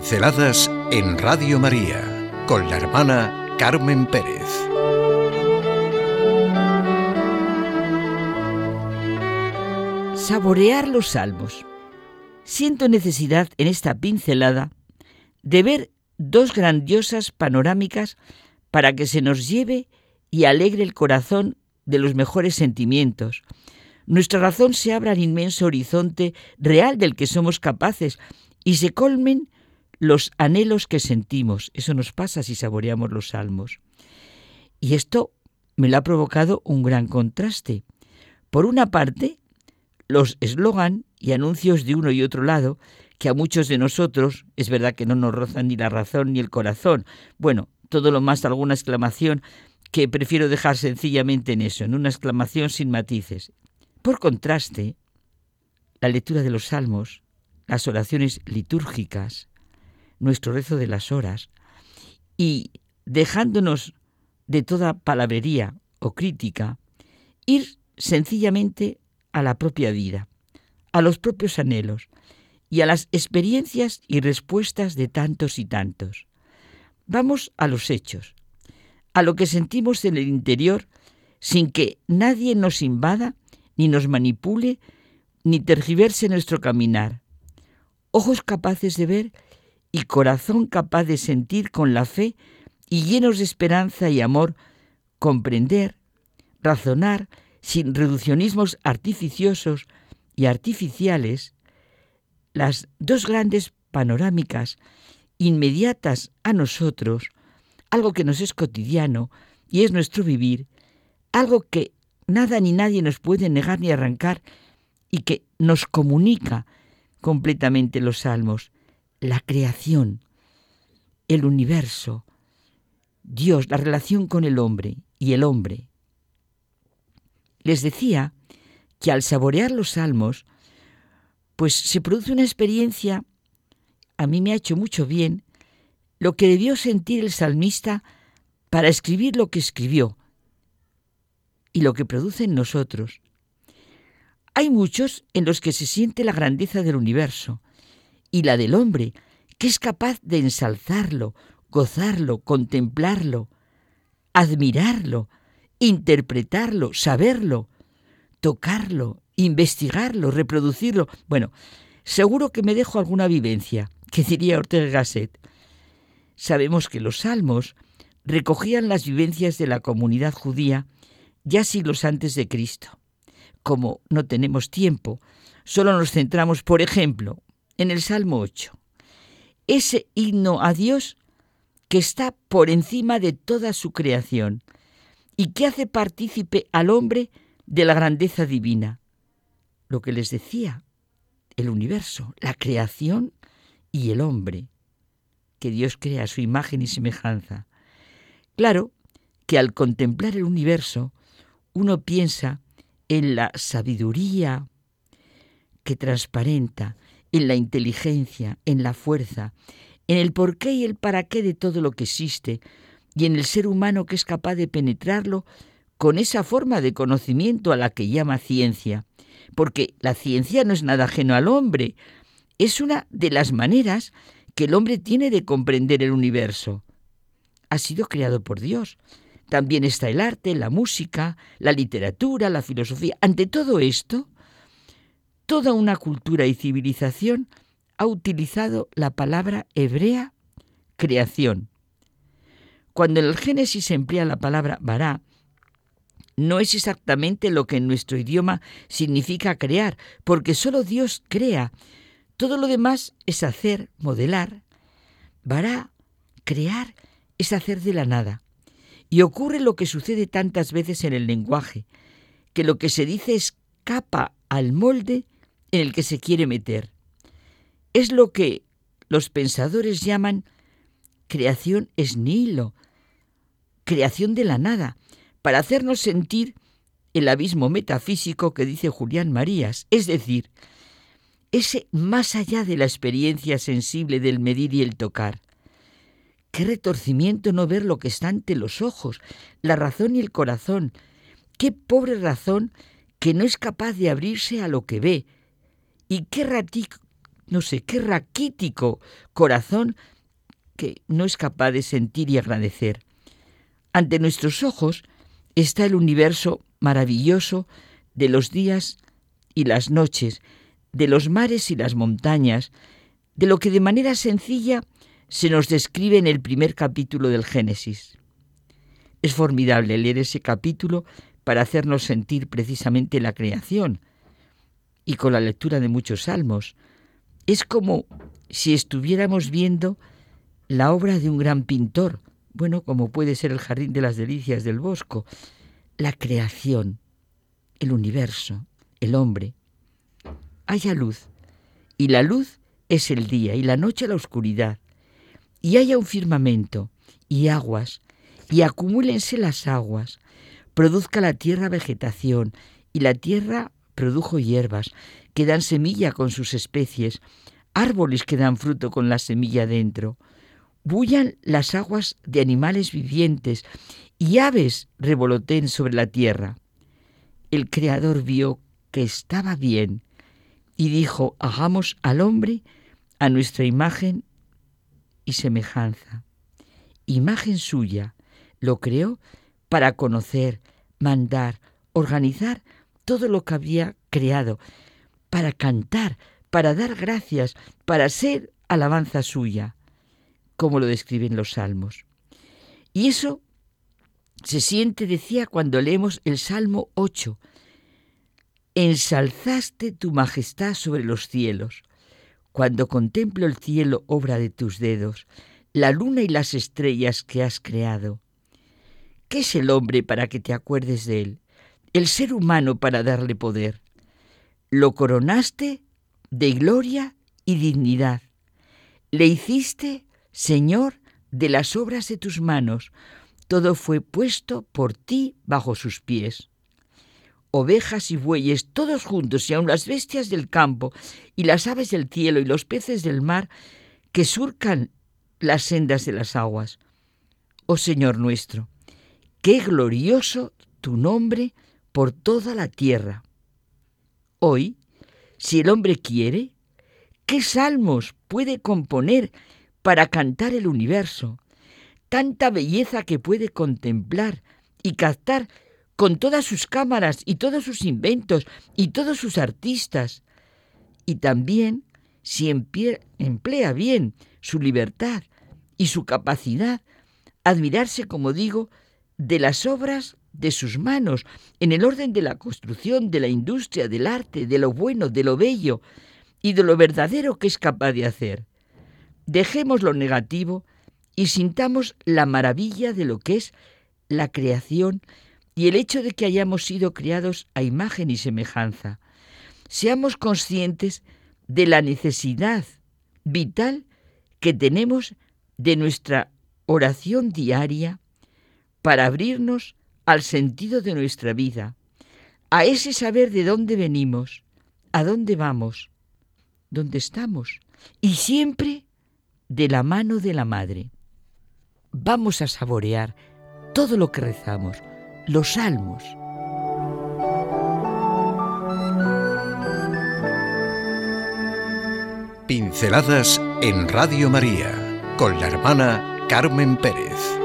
Pinceladas en Radio María con la hermana Carmen Pérez. Saborear los salmos. Siento necesidad en esta pincelada de ver dos grandiosas panorámicas para que se nos lleve y alegre el corazón de los mejores sentimientos. Nuestra razón se abra al inmenso horizonte real del que somos capaces y se colmen los anhelos que sentimos. Eso nos pasa si saboreamos los salmos. Y esto me lo ha provocado un gran contraste. Por una parte, los eslogan y anuncios de uno y otro lado, que a muchos de nosotros es verdad que no nos rozan ni la razón ni el corazón. Bueno, todo lo más alguna exclamación que prefiero dejar sencillamente en eso, en una exclamación sin matices. Por contraste, la lectura de los salmos, las oraciones litúrgicas, nuestro rezo de las horas, y dejándonos de toda palabrería o crítica, ir sencillamente a la propia vida, a los propios anhelos y a las experiencias y respuestas de tantos y tantos. Vamos a los hechos, a lo que sentimos en el interior sin que nadie nos invada, ni nos manipule, ni tergiverse nuestro caminar. Ojos capaces de ver y corazón capaz de sentir con la fe y llenos de esperanza y amor, comprender, razonar sin reduccionismos artificiosos y artificiales, las dos grandes panorámicas inmediatas a nosotros, algo que nos es cotidiano y es nuestro vivir, algo que nada ni nadie nos puede negar ni arrancar y que nos comunica completamente los salmos, la creación, el universo, Dios, la relación con el hombre y el hombre. Les decía que al saborear los salmos, pues se produce una experiencia, a mí me ha hecho mucho bien, lo que debió sentir el salmista para escribir lo que escribió y lo que produce en nosotros. Hay muchos en los que se siente la grandeza del universo y la del hombre, que es capaz de ensalzarlo, gozarlo, contemplarlo, admirarlo, interpretarlo, saberlo, tocarlo, investigarlo, reproducirlo. Bueno, seguro que me dejo alguna vivencia, que diría Ortega Gasset. Sabemos que los salmos recogían las vivencias de la comunidad judía ya siglos antes de Cristo. Como no tenemos tiempo, solo nos centramos, por ejemplo, en el Salmo 8. Ese himno a Dios que está por encima de toda su creación y que hace partícipe al hombre de la grandeza divina. Lo que les decía, el universo, la creación y el hombre que Dios crea a su imagen y semejanza. Claro que al contemplar el universo, uno piensa en la sabiduría que transparenta, en la inteligencia, en la fuerza, en el porqué y el para qué de todo lo que existe, y en el ser humano que es capaz de penetrarlo con esa forma de conocimiento a la que llama ciencia. Porque la ciencia no es nada ajeno al hombre, es una de las maneras que el hombre tiene de comprender el universo. Ha sido creado por Dios. También está el arte, la música, la literatura, la filosofía. Ante todo esto, toda una cultura y civilización ha utilizado la palabra hebrea creación. Cuando en el Génesis se emplea la palabra bará, no es exactamente lo que en nuestro idioma significa crear, porque solo Dios crea, todo lo demás es hacer, modelar. Vará, crear, es hacer de la nada. Y ocurre lo que sucede tantas veces en el lenguaje, que lo que se dice escapa al molde en el que se quiere meter. Es lo que los pensadores llaman creación es nihilo, creación de la nada, para hacernos sentir el abismo metafísico que dice Julián Marías, es decir, ese más allá de la experiencia sensible del medir y el tocar. Qué retorcimiento no ver lo que está ante los ojos, la razón y el corazón. Qué pobre razón que no es capaz de abrirse a lo que ve. Y qué no sé, qué raquítico corazón que no es capaz de sentir y agradecer. Ante nuestros ojos está el universo maravilloso de los días y las noches, de los mares y las montañas, de lo que de manera sencilla se nos describe en el primer capítulo del Génesis. Es formidable leer ese capítulo para hacernos sentir precisamente la creación. Y con la lectura de muchos salmos, es como si estuviéramos viendo la obra de un gran pintor, bueno, como puede ser el Jardín de las Delicias del Bosco, la creación, el universo, el hombre. Haya luz, y la luz es el día, y la noche la oscuridad, y haya un firmamento, y aguas, y acumúlense las aguas, produzca la tierra vegetación, y la tierra produjo hierbas, que dan semilla con sus especies, árboles que dan fruto con la semilla dentro. Bullan las aguas de animales vivientes, y aves revoloteen sobre la tierra. El Creador vio que estaba bien, y dijo, hagamos al hombre a nuestra imagen y semejanza. Imagen suya, lo creó para conocer, mandar, organizar todo lo que había creado, para cantar, para dar gracias, para ser alabanza suya, como lo describen los salmos. Y eso se siente, decía, cuando leemos el Salmo 8. Ensalzaste tu majestad sobre los cielos. Cuando contemplo el cielo, obra de tus dedos, la luna y las estrellas que has creado. ¿Qué es el hombre para que te acuerdes de él? El ser humano para darle poder. Lo coronaste de gloria y dignidad. Le hiciste Señor de las obras de tus manos. Todo fue puesto por ti bajo sus pies. Ovejas y bueyes, todos juntos, y aun las bestias del campo, y las aves del cielo, y los peces del mar, que surcan las sendas de las aguas. Oh Señor nuestro, Qué glorioso tu nombre por toda la tierra. Hoy, si el hombre quiere, ¿qué salmos puede componer para cantar el universo? Tanta belleza que puede contemplar y captar con todas sus cámaras y todos sus inventos y todos sus artistas. Y también, si emplea bien su libertad y su capacidad, admirarse, como digo, de las obras de sus manos, en el orden de la construcción, de la industria, del arte, de lo bueno, de lo bello y de lo verdadero que es capaz de hacer. Dejemos lo negativo y sintamos la maravilla de lo que es la creación y el hecho de que hayamos sido creados a imagen y semejanza. Seamos conscientes de la necesidad vital que tenemos de nuestra oración diaria, para abrirnos al sentido de nuestra vida, a ese saber de dónde venimos, a dónde vamos, dónde estamos, y siempre de la mano de la Madre. Vamos a saborear todo lo que rezamos, los salmos. Pinceladas en Radio María con la hermana Carmen Pérez.